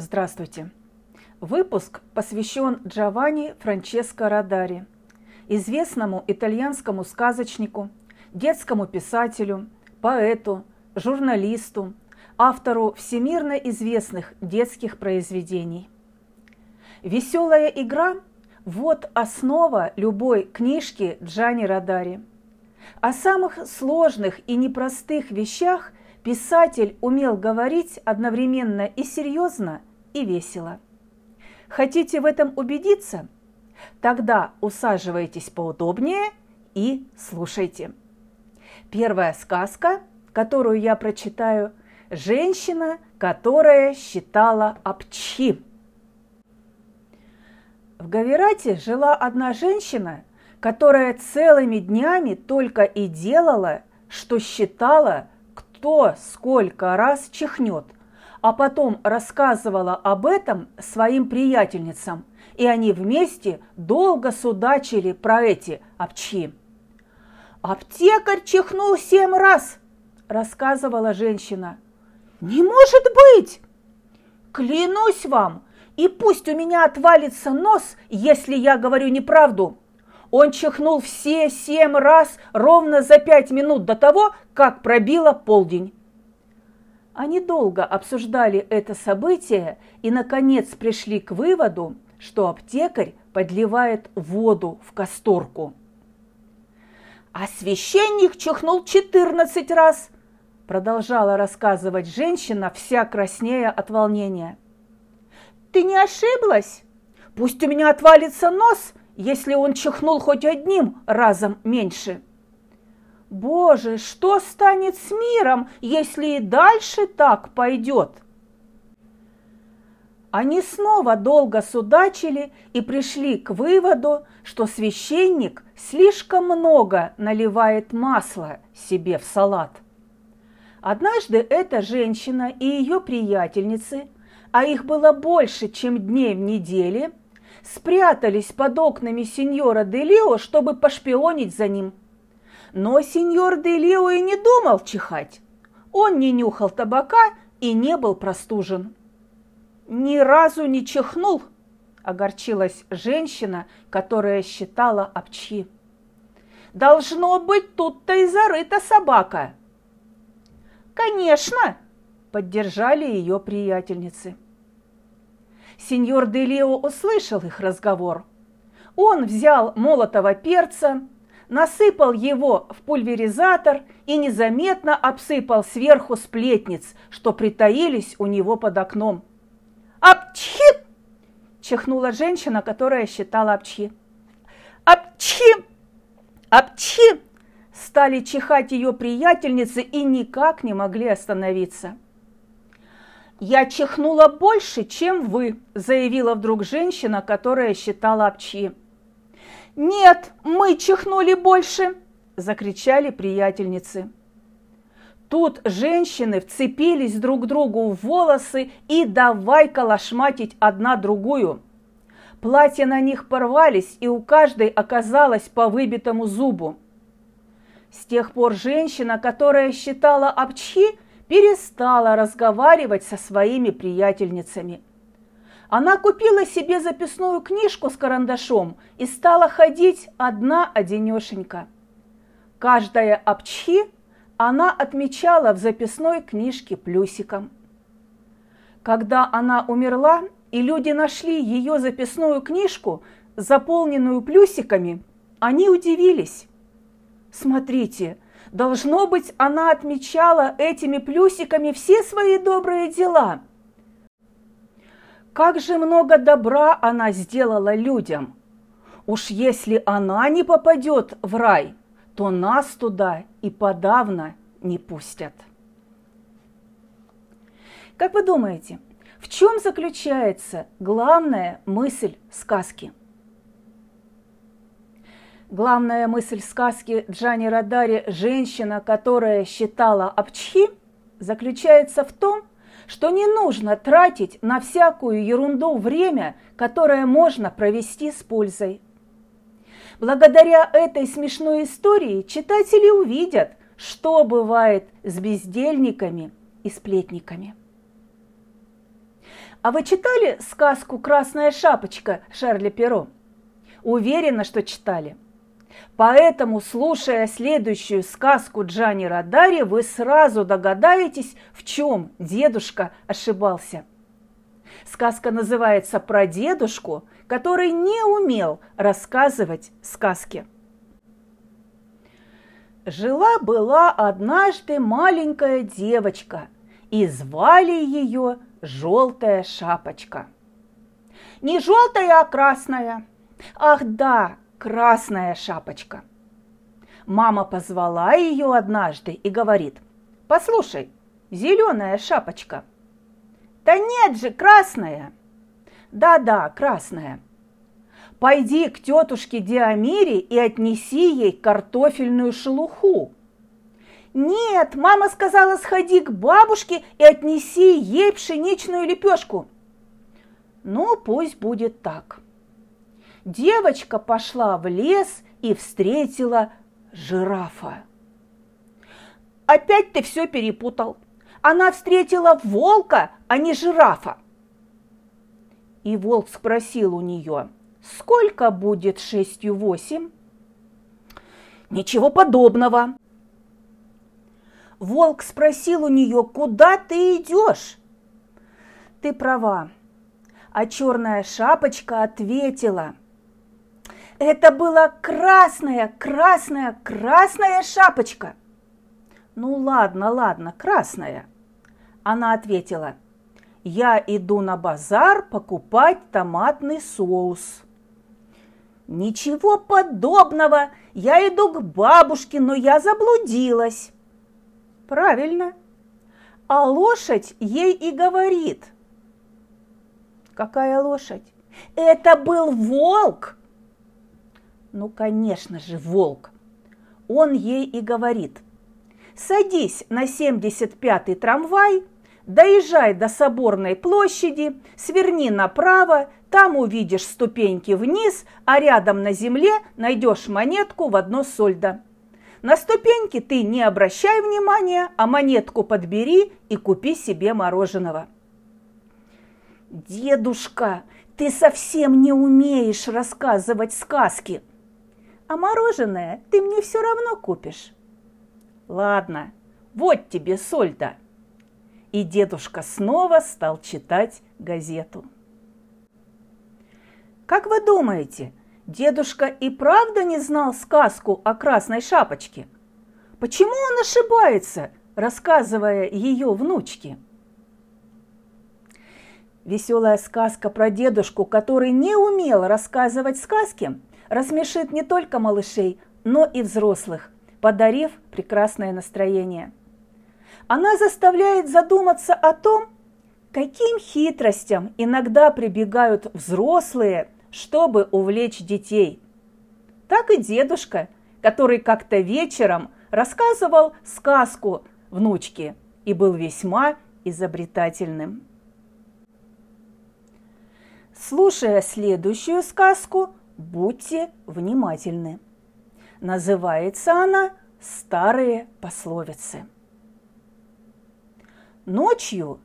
Здравствуйте! Выпуск посвящен Джованни Франческо Радари, известному итальянскому сказочнику, детскому писателю, поэту, журналисту, автору всемирно известных детских произведений. Веселая игра – вот основа любой книжки Джани Радари. О самых сложных и непростых вещах писатель умел говорить одновременно и серьезно, и весело. Хотите в этом убедиться? Тогда усаживайтесь поудобнее и слушайте. Первая сказка, которую я прочитаю, «Женщина, которая считала обчи». В Гаверате жила одна женщина, которая целыми днями только и делала, что считала, кто сколько раз чихнет – а потом рассказывала об этом своим приятельницам, и они вместе долго судачили про эти обчи. «Аптекарь чихнул семь раз!» – рассказывала женщина. «Не может быть! Клянусь вам, и пусть у меня отвалится нос, если я говорю неправду!» Он чихнул все семь раз ровно за пять минут до того, как пробило полдень. Они долго обсуждали это событие и, наконец, пришли к выводу, что аптекарь подливает воду в касторку. «А священник чихнул 14 раз!» продолжала рассказывать женщина, вся краснея от волнения. «Ты не ошиблась? Пусть у меня отвалится нос, если он чихнул хоть одним разом меньше!» Боже, что станет с миром, если и дальше так пойдет? Они снова долго судачили и пришли к выводу, что священник слишком много наливает масла себе в салат. Однажды эта женщина и ее приятельницы, а их было больше, чем дней в неделе, спрятались под окнами сеньора Делио, чтобы пошпионить за ним – но сеньор Делио и не думал чихать. Он не нюхал табака и не был простужен. Ни разу не чихнул, огорчилась женщина, которая считала обчи. Должно быть, тут-то и зарыта собака. Конечно, поддержали ее приятельницы. Сеньор Делио услышал их разговор. Он взял молотого перца, насыпал его в пульверизатор и незаметно обсыпал сверху сплетниц, что притаились у него под окном. «Апчхи!» – чихнула женщина, которая считала апчхи. «Апчхи! Апчхи!» – стали чихать ее приятельницы и никак не могли остановиться. «Я чихнула больше, чем вы», – заявила вдруг женщина, которая считала апчхи. «Нет, мы чихнули больше!» – закричали приятельницы. Тут женщины вцепились друг другу в волосы и давай калашматить одна другую. Платья на них порвались, и у каждой оказалось по выбитому зубу. С тех пор женщина, которая считала обчхи, перестала разговаривать со своими приятельницами – она купила себе записную книжку с карандашом и стала ходить одна одинешенька. Каждая обчхи она отмечала в записной книжке плюсиком. Когда она умерла, и люди нашли ее записную книжку, заполненную плюсиками, они удивились. Смотрите, должно быть, она отмечала этими плюсиками все свои добрые дела – как же много добра она сделала людям. Уж если она не попадет в рай, то нас туда и подавно не пустят. Как вы думаете, в чем заключается главная мысль сказки? Главная мысль сказки Джани Радари «Женщина, которая считала обчхи» заключается в том, что не нужно тратить на всякую ерунду время, которое можно провести с пользой. Благодаря этой смешной истории читатели увидят, что бывает с бездельниками и сплетниками. А вы читали сказку «Красная шапочка» Шарля Перо? Уверена, что читали. Поэтому, слушая следующую сказку Джани Радари, вы сразу догадаетесь, в чем дедушка ошибался. Сказка называется «Про дедушку», который не умел рассказывать сказки. Жила-была однажды маленькая девочка, и звали ее Желтая Шапочка. Не желтая, а красная. Ах да, красная шапочка. Мама позвала ее однажды и говорит, послушай, зеленая шапочка. Да нет же, красная. Да-да, красная. Пойди к тетушке Диамире и отнеси ей картофельную шелуху. Нет, мама сказала, сходи к бабушке и отнеси ей пшеничную лепешку. Ну, пусть будет так. Девочка пошла в лес и встретила жирафа. Опять ты все перепутал. Она встретила волка, а не жирафа. И волк спросил у нее, сколько будет шестью восемь? Ничего подобного. Волк спросил у нее, куда ты идешь? Ты права. А черная шапочка ответила, это была красная, красная, красная шапочка. Ну ладно, ладно, красная. Она ответила – я иду на базар покупать томатный соус. Ничего подобного, я иду к бабушке, но я заблудилась. Правильно. А лошадь ей и говорит. Какая лошадь? Это был волк. Ну, конечно же, волк. Он ей и говорит. Садись на 75-й трамвай – Доезжай до Соборной площади, сверни направо, там увидишь ступеньки вниз, а рядом на земле найдешь монетку в одно сольдо. На ступеньки ты не обращай внимания, а монетку подбери и купи себе мороженого. Дедушка, ты совсем не умеешь рассказывать сказки. А мороженое ты мне все равно купишь. Ладно, вот тебе сольдо и дедушка снова стал читать газету. Как вы думаете, дедушка и правда не знал сказку о красной шапочке? Почему он ошибается, рассказывая ее внучке? Веселая сказка про дедушку, который не умел рассказывать сказки, рассмешит не только малышей, но и взрослых, подарив прекрасное настроение – она заставляет задуматься о том, каким хитростям иногда прибегают взрослые, чтобы увлечь детей. Так и дедушка, который как-то вечером рассказывал сказку внучке и был весьма изобретательным. Слушая следующую сказку, будьте внимательны. Называется она «Старые пословицы». Ночью,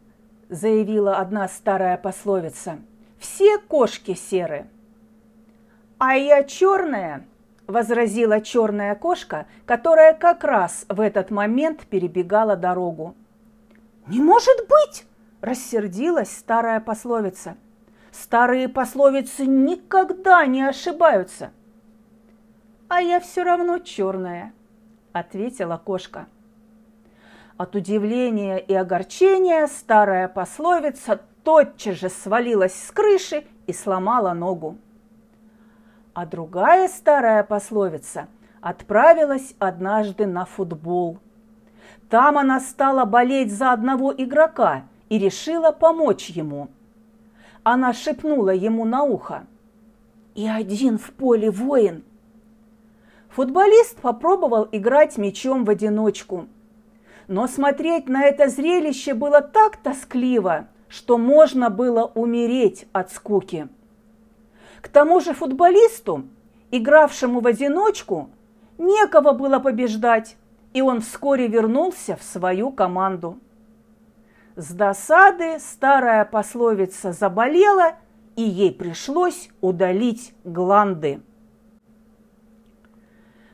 заявила одна старая пословица, все кошки серы. А я черная, возразила черная кошка, которая как раз в этот момент перебегала дорогу. Не может быть! рассердилась старая пословица. Старые пословицы никогда не ошибаются. А я все равно черная, ответила кошка. От удивления и огорчения старая пословица тотчас же свалилась с крыши и сломала ногу. А другая старая пословица отправилась однажды на футбол. Там она стала болеть за одного игрока и решила помочь ему. Она шепнула ему на ухо. «И один в поле воин». Футболист попробовал играть мячом в одиночку – но смотреть на это зрелище было так тоскливо, что можно было умереть от скуки. К тому же футболисту, игравшему в одиночку, некого было побеждать, и он вскоре вернулся в свою команду. С досады старая пословица заболела, и ей пришлось удалить гланды.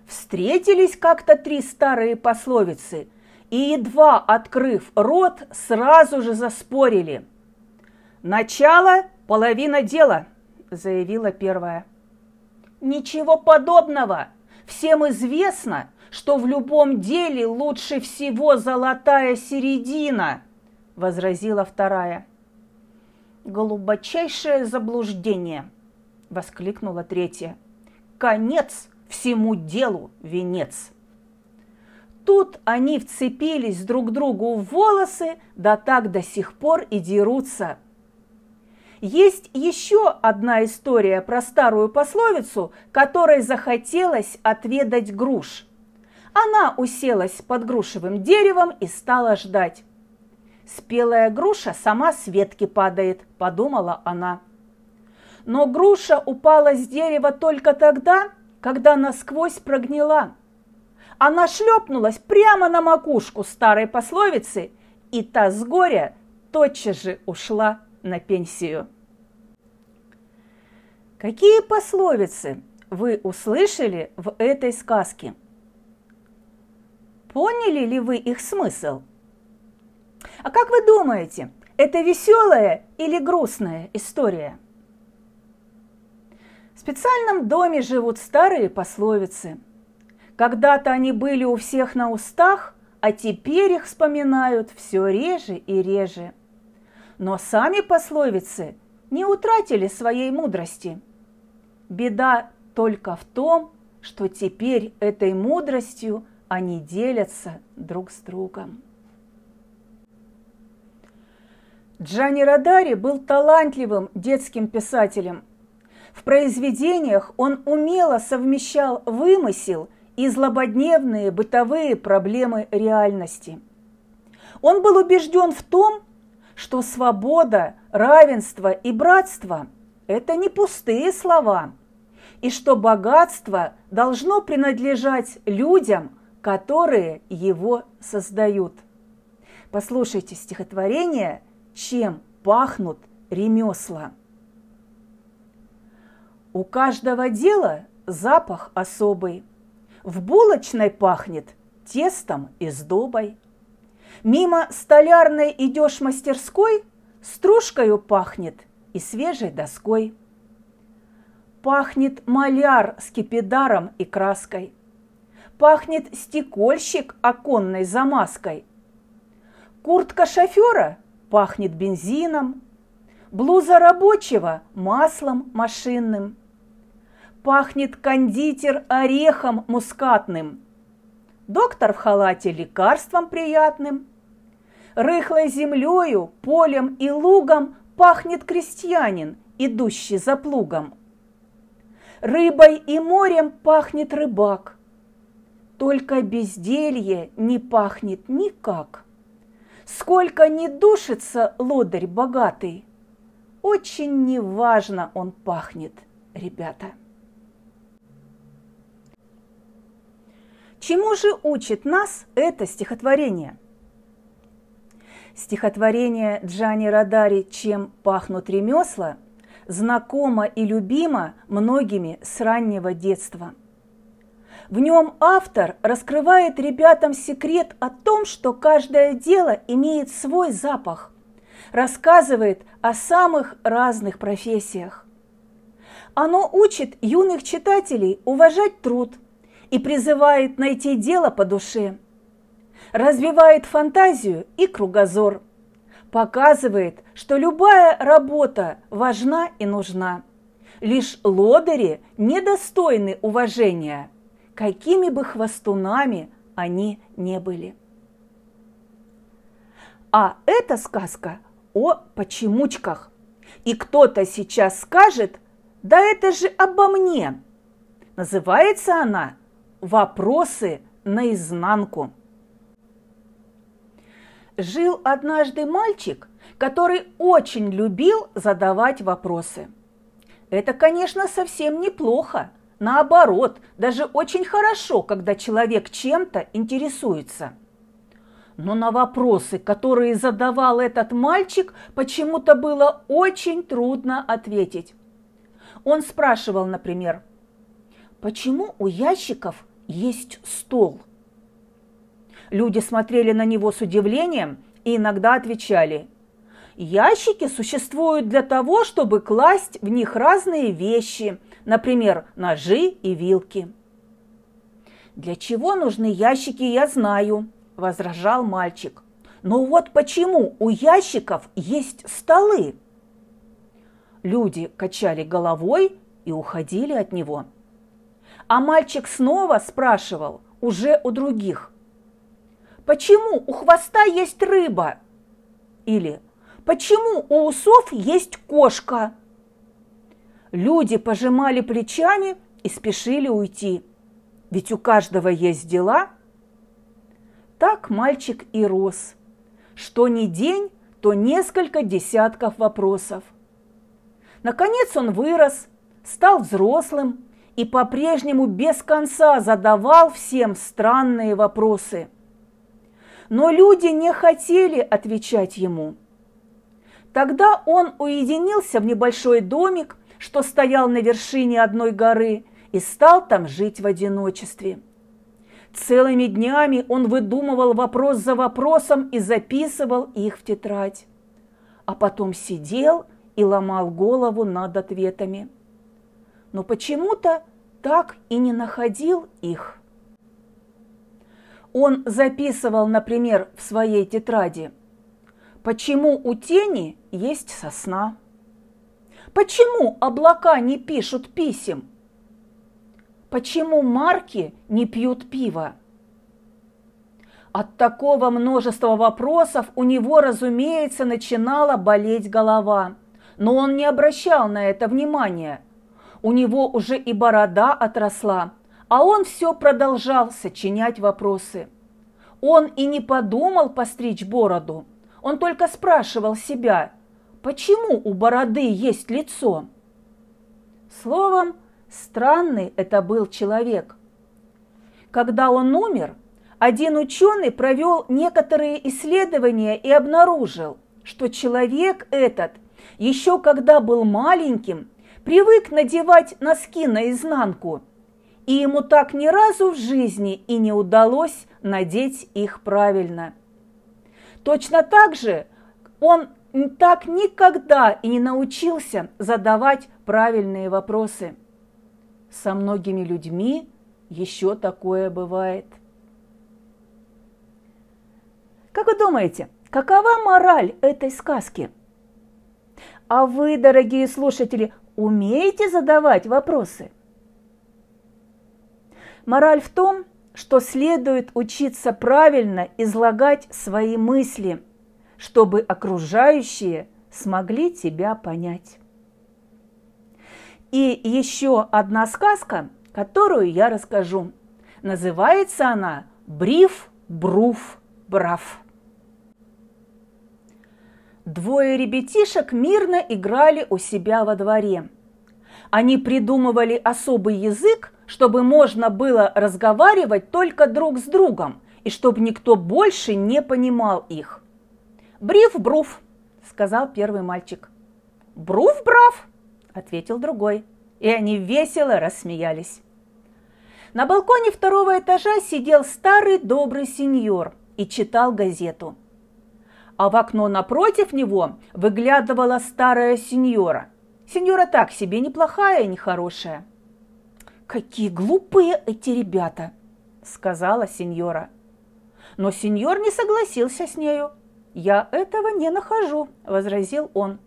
Встретились как-то три старые пословицы, и, едва открыв рот, сразу же заспорили. «Начало – половина дела», – заявила первая. «Ничего подобного! Всем известно, что в любом деле лучше всего золотая середина», – возразила вторая. «Глубочайшее заблуждение!» – воскликнула третья. «Конец всему делу венец!» Тут они вцепились друг другу в волосы, да так до сих пор и дерутся. Есть еще одна история про старую пословицу, которой захотелось отведать груш. Она уселась под грушевым деревом и стала ждать. Спелая груша сама с ветки падает, подумала она. Но груша упала с дерева только тогда, когда насквозь прогнила. Она шлепнулась прямо на макушку старой пословицы, и та с горя тотчас же ушла на пенсию. Какие пословицы вы услышали в этой сказке? Поняли ли вы их смысл? А как вы думаете, это веселая или грустная история? В специальном доме живут старые пословицы. Когда-то они были у всех на устах, а теперь их вспоминают все реже и реже. Но сами пословицы не утратили своей мудрости. Беда только в том, что теперь этой мудростью они делятся друг с другом. Джани Радари был талантливым детским писателем. В произведениях он умело совмещал вымысел и злободневные бытовые проблемы реальности. Он был убежден в том, что свобода, равенство и братство – это не пустые слова, и что богатство должно принадлежать людям, которые его создают. Послушайте стихотворение – чем пахнут ремесла. У каждого дела запах особый. В булочной пахнет тестом и сдобой. Мимо столярной идешь мастерской, стружкою пахнет и свежей доской. Пахнет маляр с кипидаром и краской. Пахнет стекольщик оконной замазкой. Куртка шофера пахнет бензином, блуза рабочего – маслом машинным, пахнет кондитер орехом мускатным, доктор в халате лекарством приятным, рыхлой землею, полем и лугом пахнет крестьянин, идущий за плугом. Рыбой и морем пахнет рыбак, только безделье не пахнет никак – Сколько не душится лодырь богатый, очень неважно он пахнет, ребята. Чему же учит нас это стихотворение? Стихотворение Джани Радари «Чем пахнут ремесла» знакомо и любимо многими с раннего детства – в нем автор раскрывает ребятам секрет о том, что каждое дело имеет свой запах, рассказывает о самых разных профессиях. Оно учит юных читателей уважать труд и призывает найти дело по душе, развивает фантазию и кругозор, показывает, что любая работа важна и нужна. Лишь лодыри недостойны уважения – какими бы хвостунами они не были. А эта сказка о почемучках. И кто-то сейчас скажет, да это же обо мне. Называется она «Вопросы наизнанку». Жил однажды мальчик, который очень любил задавать вопросы. Это, конечно, совсем неплохо – Наоборот, даже очень хорошо, когда человек чем-то интересуется. но на вопросы, которые задавал этот мальчик, почему-то было очень трудно ответить. Он спрашивал, например, почему у ящиков есть стол? Люди смотрели на него с удивлением и иногда отвечали, ящики существуют для того, чтобы класть в них разные вещи, например, ножи и вилки. Для чего нужны ящики, я знаю, возражал мальчик. Но вот почему у ящиков есть столы? Люди качали головой и уходили от него. А мальчик снова спрашивал, уже у других. Почему у хвоста есть рыба? Или почему у усов есть кошка? Люди пожимали плечами и спешили уйти. Ведь у каждого есть дела – так мальчик и рос. Что ни день, то несколько десятков вопросов. Наконец он вырос, стал взрослым и по-прежнему без конца задавал всем странные вопросы. Но люди не хотели отвечать ему. Тогда он уединился в небольшой домик, что стоял на вершине одной горы, и стал там жить в одиночестве – Целыми днями он выдумывал вопрос за вопросом и записывал их в тетрадь. А потом сидел и ломал голову над ответами. Но почему-то так и не находил их. Он записывал, например, в своей тетради, почему у тени есть сосна, почему облака не пишут писем, почему марки не пьют пиво? От такого множества вопросов у него, разумеется, начинала болеть голова. Но он не обращал на это внимания. У него уже и борода отросла, а он все продолжал сочинять вопросы. Он и не подумал постричь бороду. Он только спрашивал себя, почему у бороды есть лицо? Словом, Странный это был человек. Когда он умер, один ученый провел некоторые исследования и обнаружил, что человек этот, еще когда был маленьким, привык надевать носки наизнанку, и ему так ни разу в жизни и не удалось надеть их правильно. Точно так же он так никогда и не научился задавать правильные вопросы – со многими людьми еще такое бывает. Как вы думаете, какова мораль этой сказки? А вы, дорогие слушатели, умеете задавать вопросы? Мораль в том, что следует учиться правильно излагать свои мысли, чтобы окружающие смогли тебя понять. И еще одна сказка, которую я расскажу. Называется она «Бриф, Бруф, Брав». Двое ребятишек мирно играли у себя во дворе. Они придумывали особый язык, чтобы можно было разговаривать только друг с другом и чтобы никто больше не понимал их. «Бриф-бруф», – сказал первый мальчик. «Бруф-брав», ответил другой, и они весело рассмеялись. На балконе второго этажа сидел старый добрый сеньор и читал газету. А в окно напротив него выглядывала старая сеньора. Сеньора так себе неплохая и нехорошая. «Какие глупые эти ребята!» – сказала сеньора. Но сеньор не согласился с нею. «Я этого не нахожу», – возразил он.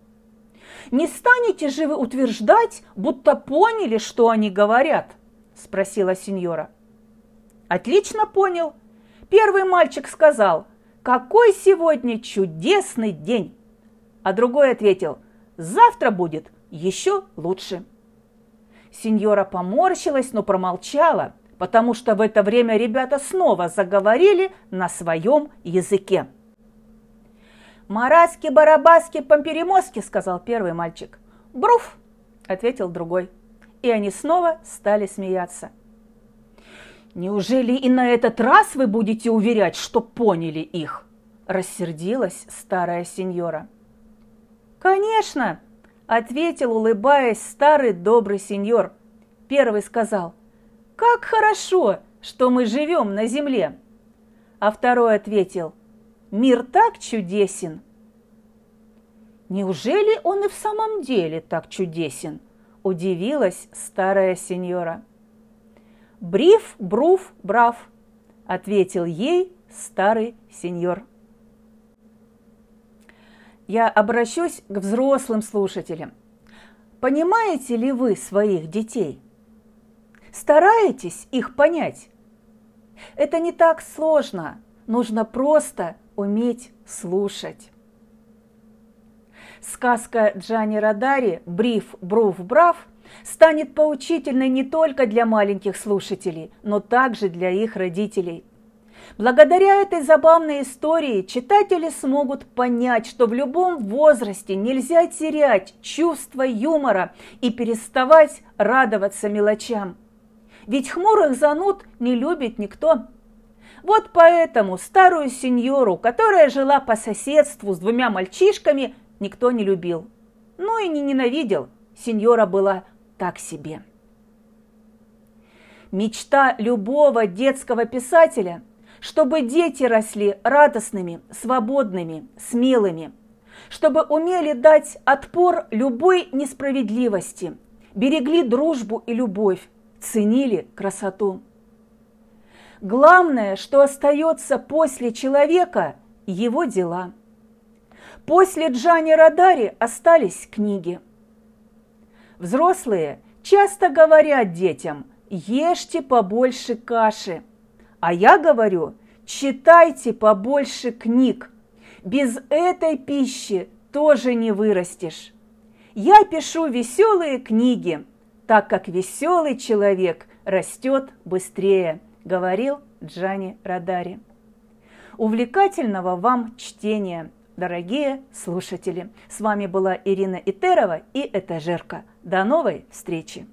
Не станете же вы утверждать, будто поняли, что они говорят? Спросила сеньора. Отлично понял. Первый мальчик сказал, какой сегодня чудесный день. А другой ответил, завтра будет еще лучше. Сеньора поморщилась, но промолчала, потому что в это время ребята снова заговорили на своем языке. «Мараски, барабаски, помперемоски», – сказал первый мальчик. «Бруф», – ответил другой. И они снова стали смеяться. Неужели и на этот раз вы будете уверять, что поняли их? Рассердилась старая сеньора. Конечно, ответил, улыбаясь, старый добрый сеньор. Первый сказал, как хорошо, что мы живем на земле. А второй ответил, мир так чудесен. Неужели он и в самом деле так чудесен? Удивилась старая сеньора. «Бриф, бруф, брав», – ответил ей старый сеньор. Я обращусь к взрослым слушателям. Понимаете ли вы своих детей? Стараетесь их понять? Это не так сложно, нужно просто уметь слушать. Сказка Джани Радари «Бриф, бруф, брав» станет поучительной не только для маленьких слушателей, но также для их родителей. Благодаря этой забавной истории читатели смогут понять, что в любом возрасте нельзя терять чувство юмора и переставать радоваться мелочам. Ведь хмурых зануд не любит никто. Вот поэтому старую сеньору, которая жила по соседству с двумя мальчишками, никто не любил. Ну и не ненавидел. Сеньора была так себе. Мечта любого детского писателя, чтобы дети росли радостными, свободными, смелыми, чтобы умели дать отпор любой несправедливости, берегли дружбу и любовь, ценили красоту. Главное, что остается после человека – его дела. После Джани Радари остались книги – Взрослые часто говорят детям «ешьте побольше каши», а я говорю «читайте побольше книг». Без этой пищи тоже не вырастешь. Я пишу веселые книги, так как веселый человек растет быстрее, говорил Джани Радари. Увлекательного вам чтения, дорогие слушатели! С вами была Ирина Итерова и Этажерка. До новой встречи!